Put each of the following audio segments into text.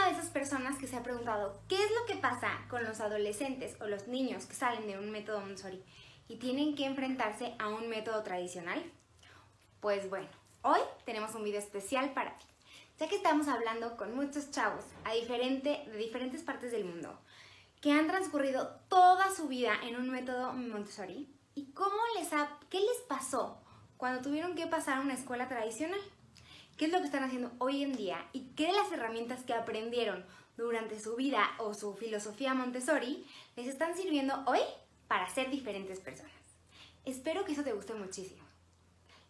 una de esas personas que se ha preguntado qué es lo que pasa con los adolescentes o los niños que salen de un método Montessori y tienen que enfrentarse a un método tradicional? Pues bueno, hoy tenemos un video especial para ti, ya que estamos hablando con muchos chavos a diferente, de diferentes partes del mundo que han transcurrido toda su vida en un método Montessori y cómo les ha, qué les pasó cuando tuvieron que pasar a una escuela tradicional. ¿Qué es lo que están haciendo hoy en día y qué de las herramientas que aprendieron durante su vida o su filosofía Montessori les están sirviendo hoy para ser diferentes personas? Espero que eso te guste muchísimo.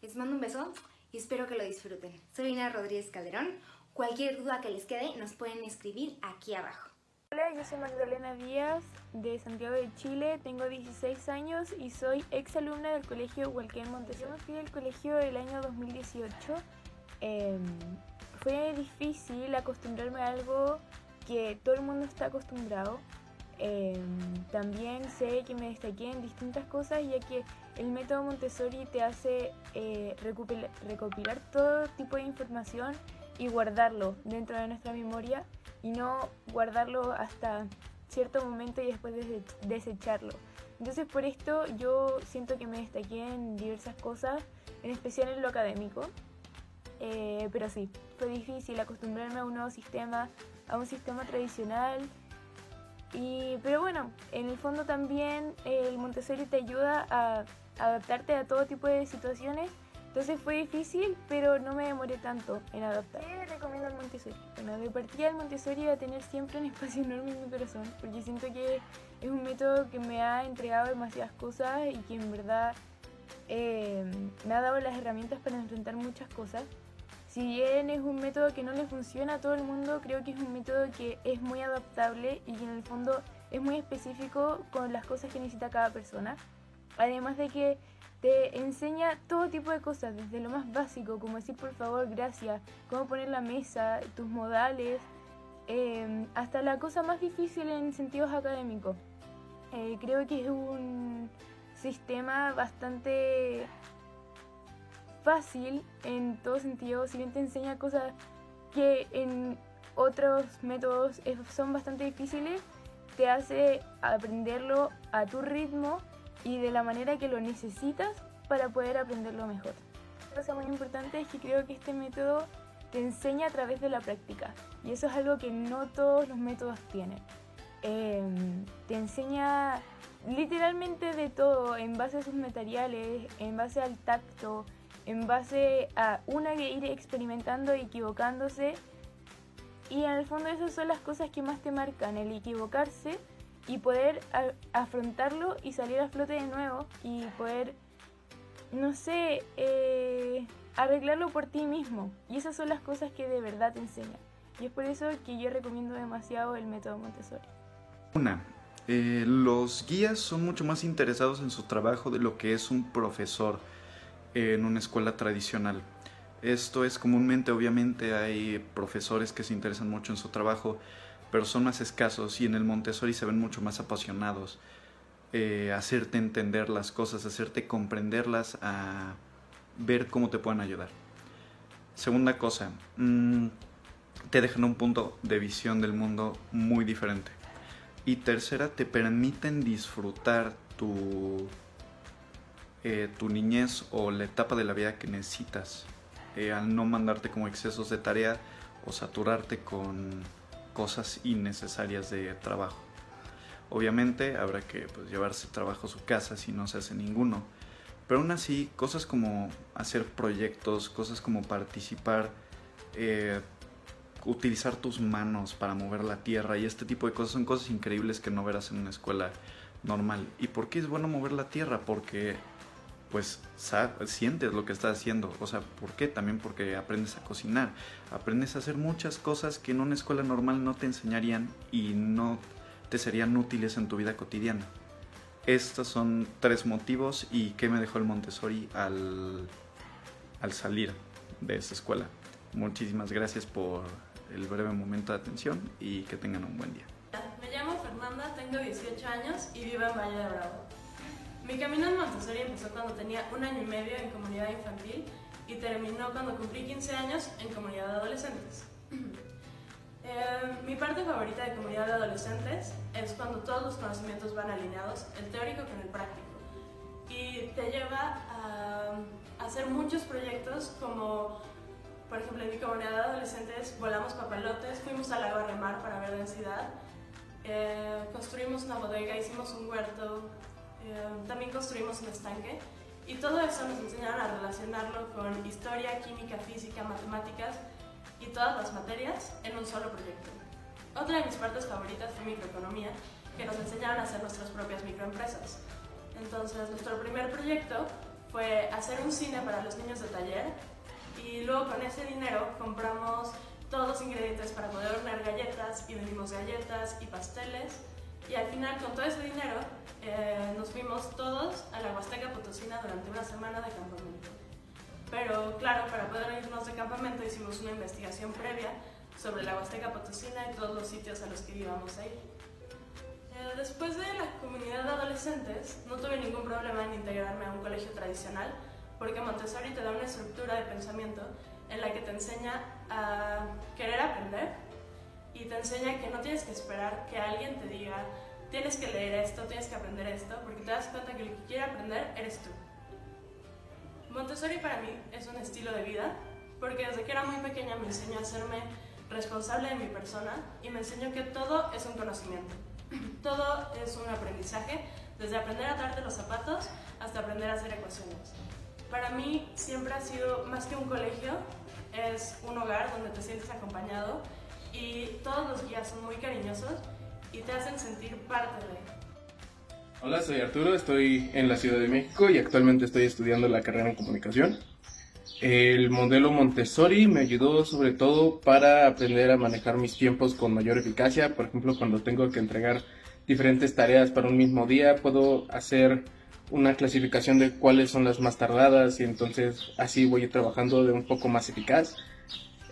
Les mando un beso y espero que lo disfruten. Soy Ina Rodríguez Calderón. Cualquier duda que les quede nos pueden escribir aquí abajo. Hola, yo soy Magdalena Díaz de Santiago de Chile, tengo 16 años y soy ex alumna del colegio Hualquén Montessori. Fui al colegio el año 2018. Em, fue difícil acostumbrarme a algo que todo el mundo está acostumbrado. Em, también sé que me destaqué en distintas cosas ya que el método Montessori te hace eh, recopilar todo tipo de información y guardarlo dentro de nuestra memoria y no guardarlo hasta cierto momento y después desecharlo. Entonces por esto yo siento que me destaqué en diversas cosas, en especial en lo académico. Eh, pero sí, fue difícil acostumbrarme a un nuevo sistema, a un sistema tradicional. Y, pero bueno, en el fondo también el Montessori te ayuda a adaptarte a todo tipo de situaciones entonces fue difícil, pero no me demoré tanto en adaptar. ¿Qué recomiendo el Montessori? Bueno, de partida el Montessori va a tener siempre un espacio enorme en mi corazón, porque siento que es un método que me ha entregado demasiadas cosas y que en verdad eh, me ha dado las herramientas para enfrentar muchas cosas. Si bien es un método que no le funciona a todo el mundo, creo que es un método que es muy adaptable y que en el fondo es muy específico con las cosas que necesita cada persona. Además de que te enseña todo tipo de cosas, desde lo más básico, como decir por favor, gracias, cómo poner la mesa, tus modales, em, hasta la cosa más difícil en sentidos académicos. Eh, creo que es un sistema bastante fácil en todo sentido, si bien te enseña cosas que en otros métodos son bastante difíciles, te hace aprenderlo a tu ritmo y de la manera que lo necesitas para poder aprenderlo mejor. Otra cosa muy importante es que creo que este método te enseña a través de la práctica y eso es algo que no todos los métodos tienen. Em, te enseña literalmente de todo en base a sus materiales, en base al tacto, en base a una que ir experimentando y equivocándose. Y en el fondo esas son las cosas que más te marcan, el equivocarse y poder afrontarlo y salir a flote de nuevo y poder, no sé, eh, arreglarlo por ti mismo. Y esas son las cosas que de verdad te enseñan. Y es por eso que yo recomiendo demasiado el método Montessori. Una, eh, los guías son mucho más interesados en su trabajo de lo que es un profesor en una escuela tradicional. Esto es comúnmente, obviamente, hay profesores que se interesan mucho en su trabajo, pero son más escasos y en el Montessori se ven mucho más apasionados. Eh, hacerte entender las cosas, hacerte comprenderlas, a ver cómo te pueden ayudar. Segunda cosa, mm, te dejan un punto de visión del mundo muy diferente. Y tercera, te permiten disfrutar tu, eh, tu niñez o la etapa de la vida que necesitas. Eh, al no mandarte como excesos de tarea o saturarte con cosas innecesarias de trabajo. Obviamente habrá que pues, llevarse trabajo a su casa si no se hace ninguno, pero aún así cosas como hacer proyectos, cosas como participar, eh, utilizar tus manos para mover la tierra y este tipo de cosas son cosas increíbles que no verás en una escuela normal. ¿Y por qué es bueno mover la tierra? Porque pues sientes lo que estás haciendo. O sea, ¿por qué? También porque aprendes a cocinar, aprendes a hacer muchas cosas que en una escuela normal no te enseñarían y no te serían útiles en tu vida cotidiana. Estos son tres motivos y qué me dejó el Montessori al, al salir de esa escuela. Muchísimas gracias por el breve momento de atención y que tengan un buen día. Me llamo Fernanda, tengo 18 años y vivo en Valle de Bravo. Mi camino en Montessori empezó cuando tenía un año y medio en comunidad infantil y terminó cuando cumplí 15 años en comunidad de adolescentes. Eh, Mi parte favorita de comunidad de adolescentes es cuando todos los conocimientos van alineados, el teórico con el práctico. Y te lleva a, hacer muchos proyectos como, por ejemplo, en mi comunidad de adolescentes volamos papalotes, fuimos al lago a remar para ver densidad, eh, construimos una bodega, hicimos un huerto, eh, también construimos un estanque. Y todo eso nos enseñaron a relacionarlo con historia, química, física, matemáticas y todas las materias en un solo proyecto. Otra de mis partes favoritas fue microeconomía, que nos enseñaron a hacer nuestras propias microempresas. Entonces, nuestro primer proyecto fue hacer un cine para los niños de taller y luego con ese dinero compramos todos los ingredientes para poder hornear galletas y vendimos galletas y pasteles y al final con todo ese dinero eh, nos fuimos todos a la Huasteca Potosina durante una semana de campamento. Pero claro, para poder irnos de campamento hicimos una investigación previa sobre la Huasteca Potosina y todos los sitios a los que íbamos a ir. Eh, después de la comunidad de adolescentes, no tuve ningún problema en integrarme a un colegio tradicional, porque Montessori te da una estructura de pensamiento en la que te enseña a querer aprender y te enseña que no tienes que esperar que alguien te diga tienes que leer esto, tienes que aprender esto, porque te das cuenta que el que quiere aprender eres tú. Montessori para mí es un estilo de vida, porque desde que era muy pequeña me enseñó a hacerme responsable de mi persona y me enseñó que todo es un conocimiento. Todo es un aprendizaje, desde aprender a darte los zapatos hasta aprender a hacer ecuaciones. Para mí siempre ha sido más que un colegio, es un hogar donde te sientes acompañado y todos los guías son muy cariñosos y te hacen sentir parte de. Hola, soy Arturo, estoy en la Ciudad de México y actualmente estoy estudiando la carrera en comunicación. El modelo Montessori me ayudó sobre todo para aprender a manejar mis tiempos con mayor eficacia. Por ejemplo, cuando tengo que entregar diferentes tareas para un mismo día, puedo hacer una clasificación de cuáles son las más tardadas y entonces así voy trabajando de un poco más eficaz.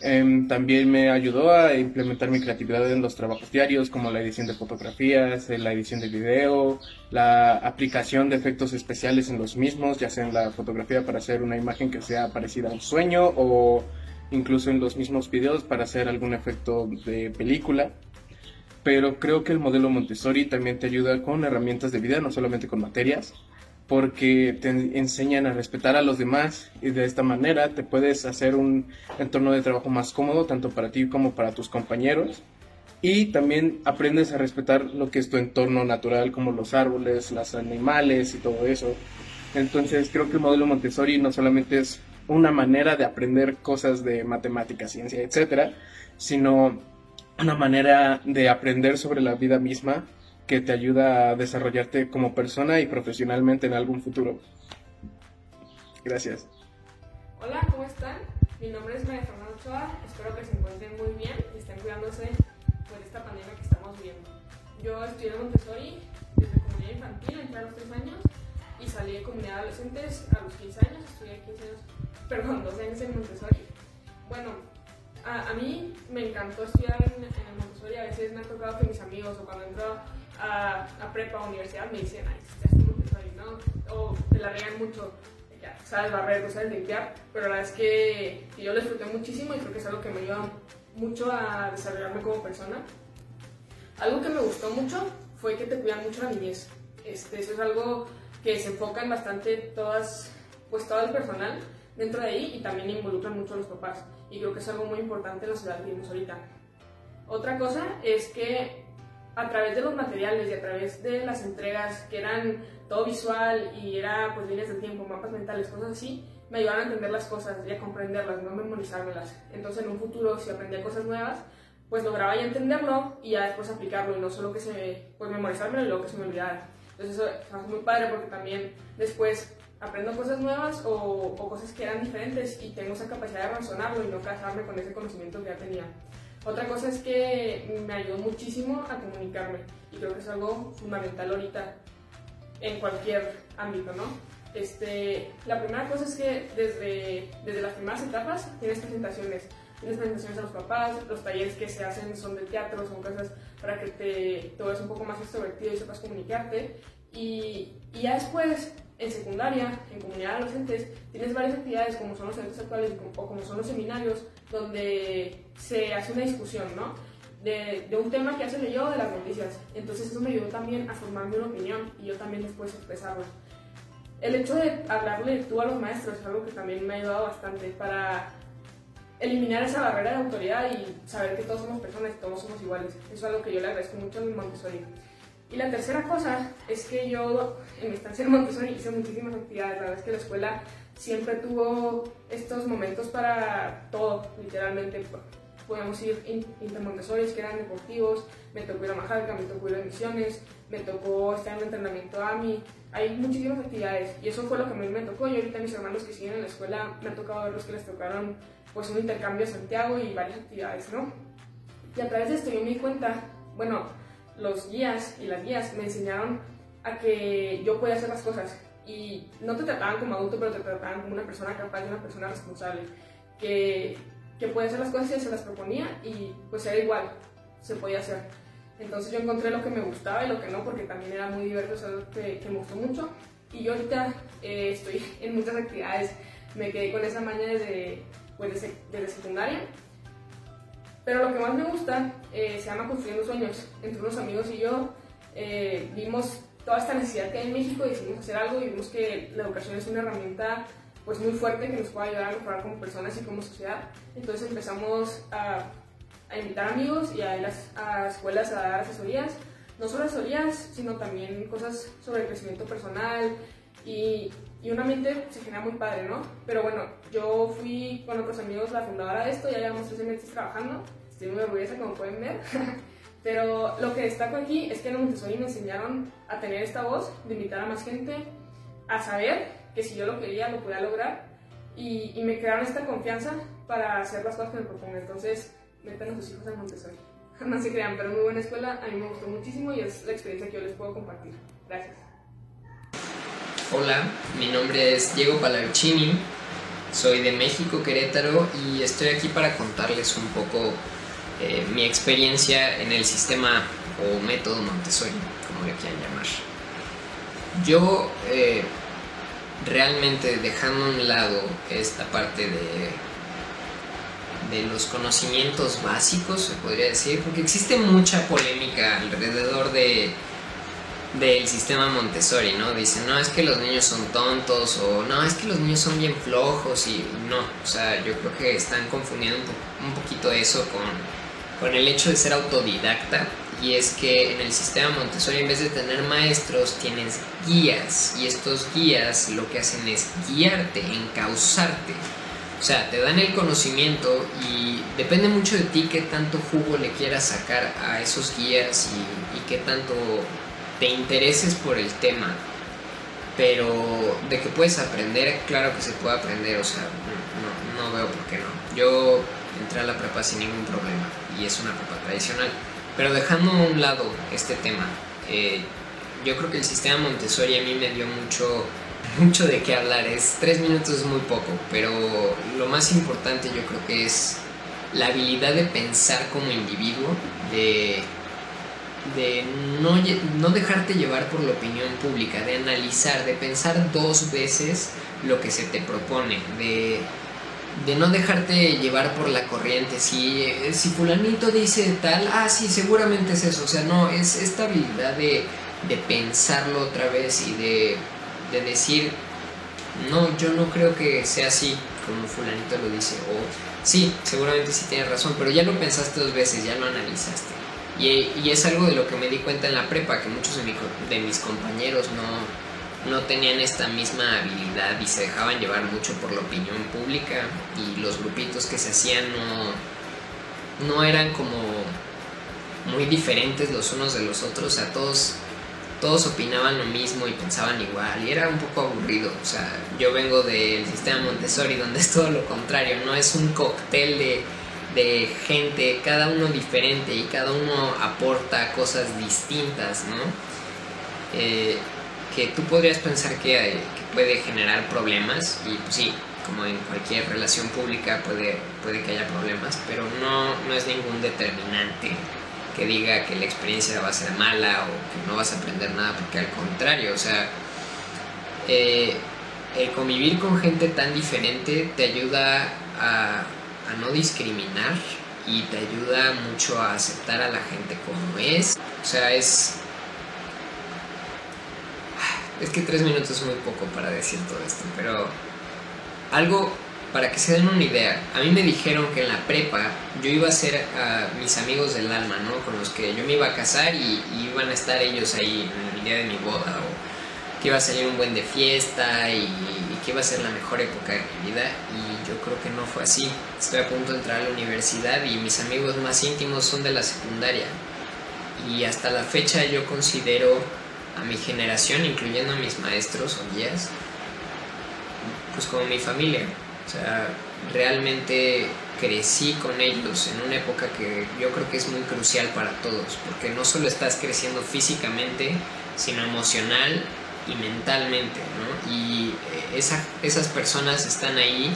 Em, también me ayudó a implementar mi creatividad en los trabajos diarios, como la edición de fotografías, eh, la edición de video, la aplicación de efectos especiales en los mismos, ya sea en la fotografía para hacer una imagen que sea parecida a un sueño o incluso en los mismos videos para hacer algún efecto de película. Pero creo que el modelo Montessori también te ayuda con herramientas de vida, no solamente con materias porque te enseñan a respetar a los demás y de esta manera te puedes hacer un entorno de trabajo más cómodo tanto para ti como para tus compañeros y también aprendes a respetar lo que es tu entorno natural como los árboles, los animales y todo eso. Entonces creo que el modelo Montessori no solamente es una manera de aprender cosas de matemática, ciencia, etcétera, sino una manera de aprender sobre la vida misma que te ayuda a desarrollarte como persona y profesionalmente en algún futuro. Gracias. Hola, ¿cómo están? Mi nombre es María Fernanda Ochoa, espero que se encuentren muy bien y estén cuidándose por esta pandemia que estamos viviendo. Yo estudié en Montessori desde comunidad infantil, entré a los 3 años y salí de comunidad de adolescentes a los 15 años, estudié 15 años, perdón, 12 años en Montessori. Bueno, a, mí me encantó estudiar en, en Montessori, a veces me ha tocado que mis amigos o cuando entro a, a prepa o universidad me dicen, ay, estás Montessori, ¿no? O te la reían mucho, ya, sabes barrer, sabes limpiar, pero la verdad es que, yo lo disfruté muchísimo y creo que es algo que me ayuda mucho a desarrollarme como persona. Algo que me gustó mucho fue que te cuidan mucho la niñez. Este, eso es algo que se enfocan bastante todas, pues todo el personal dentro de ahí y también involucran mucho a los papás. Y creo que es algo muy importante en la ciudad que vivimos ahorita. Otra cosa es que a través de los materiales y a través de las entregas que eran todo visual y era pues líneas de tiempo, mapas mentales, cosas así, me ayudaron a entender las cosas y a comprenderlas, no memorizármelas. Entonces en un futuro si aprendía cosas nuevas, pues lograba ya entenderlo y ya después aplicarlo y no solo que se, pues memorizármelo y luego que se me olvidara. Entonces eso es muy padre porque también después aprendo cosas nuevas o, o, cosas que eran diferentes y tengo esa capacidad de razonarlo y no casarme con ese conocimiento que ya tenía. Otra cosa es que me ayudó muchísimo a comunicarme y creo que es algo fundamental ahorita en cualquier ámbito, ¿no? Este, la primera cosa es que desde, desde las primeras etapas tienes presentaciones. Tienes presentaciones a los papás, los talleres que se hacen son de teatro, son cosas para que te, te veas un poco más extrovertido y sepas comunicarte. Y, y ya después en secundaria, en comunidad de adolescentes, tienes varias actividades como son los eventos actuales o como son los seminarios, donde se hace una discusión, ¿no? de, de, un tema que ya se leyó de las noticias. Entonces eso me ayudó también a formarme una opinión y yo también después expresarla. El hecho de hablarle tú a los maestros es algo que también me ha ayudado bastante para eliminar esa barrera de autoridad y saber que todos somos personas todos somos iguales. Eso es algo que yo le agradezco mucho a mi Montessori. Y la tercera cosa es que yo en mi estancia en Montessori hice muchísimas actividades. La verdad es que la escuela siempre tuvo estos momentos para todo, literalmente. Podíamos ir intermontessori, que eran deportivos, me tocó ir a Majalca, me tocó ir a Misiones, me tocó estar en entrenamiento AMI. Hay muchísimas actividades y eso fue lo que a mí me tocó. Y ahorita mis hermanos que siguen en la escuela me ha tocado ver los que les tocaron pues un intercambio a Santiago y varias actividades, ¿no? Y a través de esto yo me di cuenta, bueno, los guías y las guías me enseñaron a que yo podía hacer las cosas y no te trataban como adulto, pero te trataban como una persona capaz y una persona responsable, que, que puede hacer las cosas y se las proponía y pues era igual, se podía hacer. Entonces yo encontré lo que me gustaba y lo que no, porque también era muy diverso, algo que, que me gustó mucho. Y yo ahorita eh, estoy en muchas actividades, me quedé con esa maña desde, pues, desde, desde secundaria pero lo que más me gusta eh, se llama Construyendo Sueños. Entre unos amigos y yo eh, vimos toda esta necesidad que hay en México y decidimos hacer algo y vimos que la educación es una herramienta pues muy fuerte que nos puede ayudar a mejorar como personas y como sociedad. Entonces empezamos a, a invitar amigos y a ir a, a escuelas a dar asesorías. No solo asesorías, sino también cosas sobre el crecimiento personal y, y un ambiente se genera muy padre, ¿no? Pero bueno, yo fui con otros amigos la fundadora de esto, ya llevamos tres meses trabajando estoy muy orgullosa como pueden ver. Pero lo que destaco aquí es que en Montessori me enseñaron a tener esta voz, de invitar a más gente, a saber que si yo lo quería lo podía lograr y, me crearon esta confianza para hacer las cosas que me propongo. Entonces, metan a sus hijos en Montessori. No se crean, pero muy buena escuela, a mí me gustó muchísimo y es la experiencia que yo les puedo compartir. Gracias. Hola, mi nombre es Diego Palavicini, soy de México, Querétaro y estoy aquí para contarles un poco eh, mi experiencia en el sistema o método Montessori, como le quieran llamar. Yo eh, realmente dejando a un lado esta parte de, de los conocimientos básicos, se podría decir, porque existe mucha polémica alrededor de del sistema Montessori, ¿no? Dicen, no, es que los niños son tontos o no, es que los niños son bien flojos y no, o sea, yo creo que están confundiendo un poquito eso con con el hecho de ser autodidacta y es que en el sistema Montessori en vez de tener maestros tienes guías y estos guías lo que hacen es guiarte, encauzarte. O sea, te dan el conocimiento y depende mucho de ti qué tanto jugo le quieras sacar a esos guías y, y qué tanto te intereses por el tema. Pero de que puedes aprender, claro que se puede aprender, o sea, no, no, veo por qué no. Yo entré a la prepa sin ningún problema y es una prepa tradicional. Pero dejando a un lado este tema, eh, yo creo que el sistema Montessori a mí me dio mucho, mucho de qué hablar. Es tres minutos es muy poco, pero lo más importante yo creo que es la habilidad de pensar como individuo, de, de no, no dejarte llevar por la opinión pública, de analizar, de pensar dos veces lo que se te propone, de de no dejarte llevar por la corriente. Si, eh, si fulanito dice tal, ah, sí, seguramente es eso. O sea, no, es esta habilidad de, de pensarlo otra vez y de, de, decir, no, yo no creo que sea así como fulanito lo dice. O sí, seguramente sí tienes razón, pero ya lo pensaste dos veces, ya lo analizaste. Y, y es algo de lo que me di cuenta en la prepa, que muchos de, mi, de mis compañeros no no tenían esta misma habilidad y se dejaban llevar mucho por la opinión pública y los grupitos que se hacían no, no eran como muy diferentes los unos de los otros, o sea, todos, todos opinaban lo mismo y pensaban igual y era un poco aburrido, o sea, yo vengo del sistema Montessori donde es todo lo contrario, no es un cóctel de, de gente, cada uno diferente y cada uno aporta cosas distintas, ¿no? Eh, que tú podrías pensar que, puede generar problemas y pues sí, como en cualquier relación pública puede, puede que haya problemas, pero no, no es ningún determinante que diga que la experiencia va a ser mala o que no vas a aprender nada, porque al contrario, o sea, eh, el convivir con gente tan diferente te ayuda a, a no discriminar y te ayuda mucho a aceptar a la gente como es. O sea, es... Es que tres minutos es muy poco para decir todo esto, pero algo para que se den una idea. A mí me dijeron que en la prepa yo iba a ser a mis amigos del alma, ¿no? Con los que yo me iba a casar y, iban a estar ellos ahí en el día de mi boda o que iba a salir un buen de fiesta y, y que iba a ser la mejor época de mi vida y yo creo que no fue así. Estoy a punto de entrar a la universidad y mis amigos más íntimos son de la secundaria y hasta la fecha yo considero a mi generación, incluyendo a mis maestros o guías, pues como mi familia. O sea, realmente crecí con ellos en una época que yo creo que es muy crucial para todos, porque no solo estás creciendo físicamente, sino emocional y mentalmente, ¿no? Y eh, esa, esas personas están ahí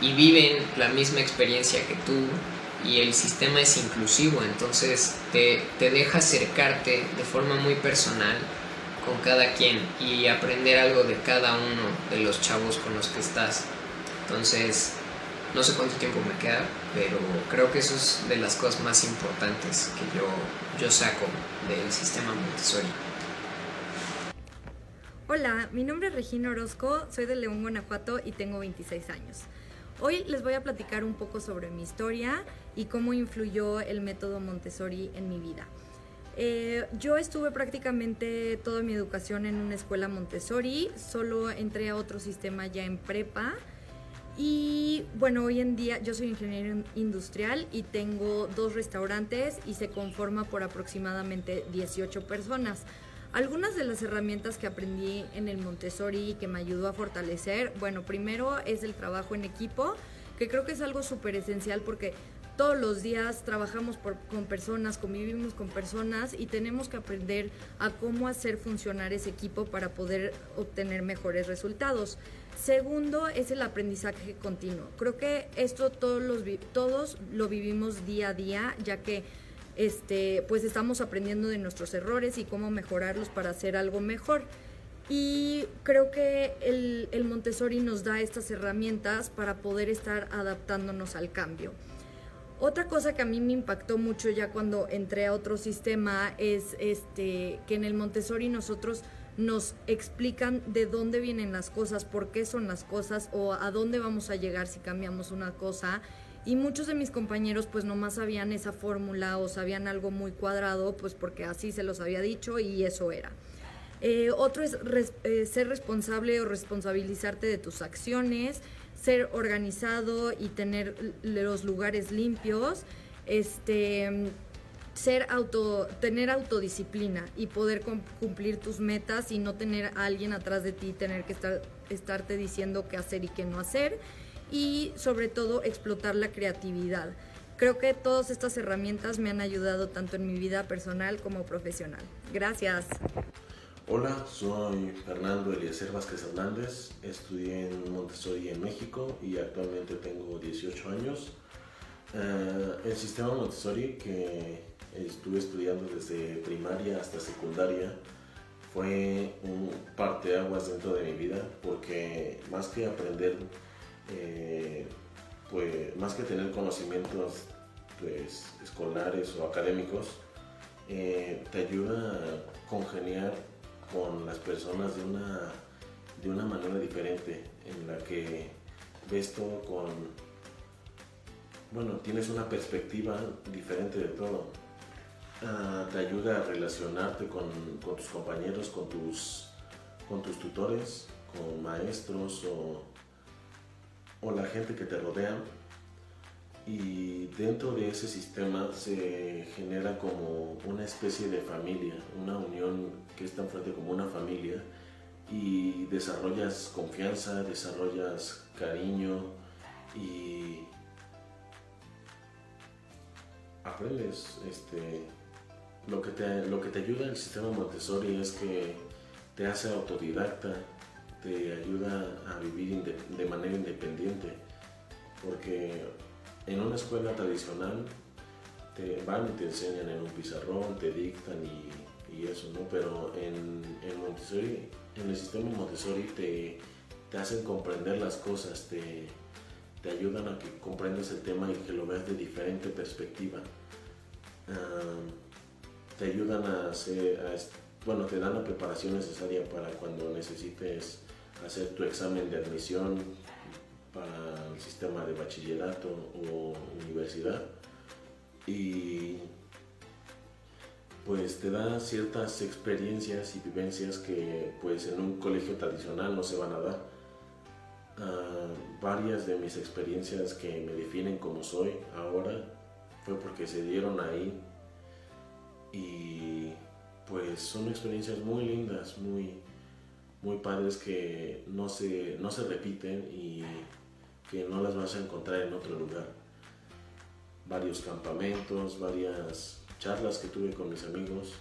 y viven la misma experiencia que tú y el sistema es inclusivo, entonces te, te deja acercarte de forma muy personal con cada quien y aprender algo de cada uno de los chavos con los que estás. Entonces, no sé cuánto tiempo me queda, pero creo que eso es de las cosas más importantes que yo, yo saco del sistema Montessori. Hola, mi nombre es Regina Orozco, soy de León, Guanajuato y tengo 26 años. Hoy les voy a platicar un poco sobre mi historia y cómo influyó el método Montessori en mi vida. Eh, yo estuve prácticamente toda mi educación en una escuela Montessori, solo entré a otro sistema ya en prepa. Y bueno, hoy en día yo soy ingeniero industrial y tengo dos restaurantes y se conforma por aproximadamente 18 personas. Algunas de las herramientas que aprendí en el Montessori y que me ayudó a fortalecer, bueno, primero es el trabajo en equipo, que creo que es algo súper esencial porque todos los días trabajamos con personas, convivimos con personas y tenemos que aprender a cómo hacer funcionar ese equipo para poder obtener mejores resultados. Segundo es el aprendizaje continuo. Creo que esto todos, los, todos lo vivimos día a día, ya que este, pues estamos aprendiendo de nuestros errores y cómo mejorarlos para hacer algo mejor. Y creo que el Montessori nos da estas herramientas para poder estar adaptándonos al cambio. Otra cosa que a mí me impactó mucho ya cuando entré a otro sistema es este que en el Montessori nosotros nos explican de dónde vienen las cosas, por qué son las cosas o a dónde vamos a llegar si cambiamos una cosa. Y muchos de mis compañeros pues nomás sabían esa fórmula o sabían algo muy cuadrado pues porque así se los había dicho y eso era. Eh, otro es eh, ser responsable o responsabilizarte de tus acciones, ser organizado y tener los lugares limpios, este ser auto, tener autodisciplina y poder cumplir tus metas y no tener a alguien atrás de ti, tener que estar, estarte diciendo qué hacer y qué no hacer. Y sobre todo explotar la creatividad. Creo que todas estas herramientas me han ayudado tanto en mi vida personal como profesional. Gracias. Hola, soy Fernando Eliezer Vázquez Hernández, estudié en Montessori en México y actualmente tengo 18 años. Uh, el sistema Montessori que estuve estudiando desde primaria hasta secundaria fue un parteaguas dentro de mi vida porque más que aprender, eh, pues más que tener conocimientos pues, escolares o académicos, eh, te ayuda a congeniar con las personas de una, de una manera diferente, en la que ves todo con, bueno, tienes una perspectiva diferente de todo. Uh, te ayuda a relacionarte con, con, tus compañeros, con tus, con tus tutores, con maestros o, o la gente que te rodea y dentro de ese sistema se genera como una especie de familia, una unión que es tan fuerte como una familia y desarrollas confianza, desarrollas cariño y aprendes este, lo que te, lo que te ayuda el sistema Montessori es que te hace autodidacta, te ayuda a vivir de manera independiente, porque en una escuela tradicional te van y te enseñan en un pizarrón, te dictan y, y eso, ¿no? Pero en, en, Montessori, en el sistema Montessori te, te hacen comprender las cosas, te, te ayudan a que comprendas el tema y que lo veas de diferente perspectiva. Te ayudan a hacer, bueno, te dan la preparación necesaria para cuando necesites hacer tu examen de admisión para el sistema de bachillerato o universidad. Y pues te da ciertas experiencias y vivencias que pues en un colegio tradicional no se van a dar. Ah, varias de mis experiencias que me definen como soy ahora fue porque se dieron ahí y pues son experiencias muy lindas, muy, muy padres que no se, no se repiten y que no las vas a encontrar en otro lugar. Varios campamentos, varias charlas que tuve con mis amigos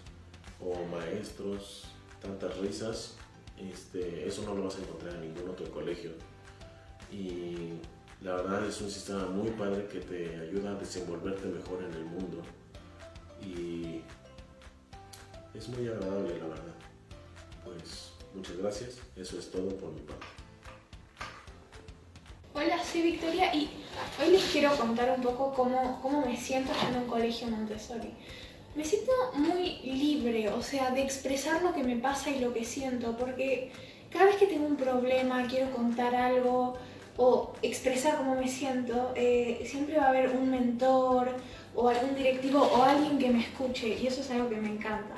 o maestros, tantas risas, este, eso no lo vas a encontrar en ningún otro colegio. Y la verdad es un sistema muy padre que te ayuda a desenvolverte mejor en el mundo. Y es muy agradable, la verdad. Pues muchas gracias. Eso es todo por mi parte. Hola, soy Victoria y hoy les quiero contar un poco cómo, cómo me siento en un colegio Montessori. Me siento muy libre, o sea, de expresar lo que me pasa y lo que siento, porque cada vez que tengo un problema, quiero contar algo o expresar cómo me siento, eh, siempre va a haber un mentor o algún directivo o alguien que me escuche y eso es algo que me encanta.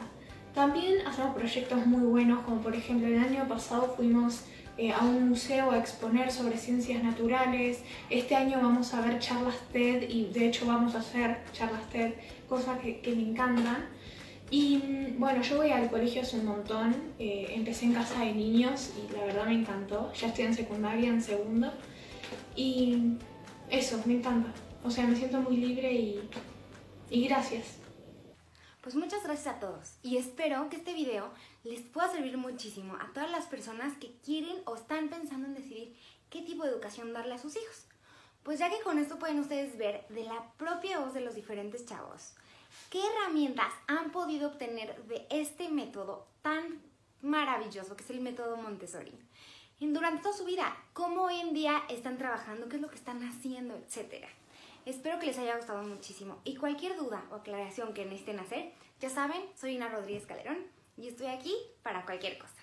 También hacemos proyectos muy buenos, como por ejemplo el año pasado fuimos eh, a un museo a exponer sobre ciencias naturales. Este año vamos a ver charlas TED y de hecho vamos a hacer charlas TED, cosas que, me encantan. Y mm, bueno, yo voy al colegio hace un montón, eh, empecé en casa de niños y la verdad me encantó, ya estoy en secundaria, en segundo. Y eso, me encanta, o sea, me siento muy libre y, y gracias. Pues muchas gracias a todos y espero que este video les pueda servir muchísimo a todas las personas que quieren o están pensando en decidir qué tipo de educación darle a sus hijos. Pues ya que con esto pueden ustedes ver de la propia voz de los diferentes chavos qué herramientas han podido obtener de este método tan maravilloso que es el método Montessori. Durante toda su vida, cómo hoy en día están trabajando, qué es lo que están haciendo, etcétera. Espero que les haya gustado muchísimo y cualquier duda o aclaración que necesiten hacer, ya saben, soy Ina Rodríguez Calderón y estoy aquí para cualquier cosa.